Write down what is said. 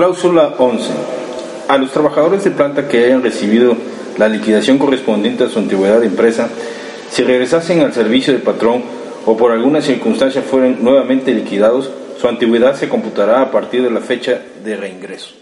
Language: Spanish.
Cláusula 11. A los trabajadores de planta que hayan recibido la liquidación correspondiente a su antigüedad de empresa, si regresasen al servicio del patrón o por alguna circunstancia fueren nuevamente liquidados, su antigüedad se computará a partir de la fecha de reingreso.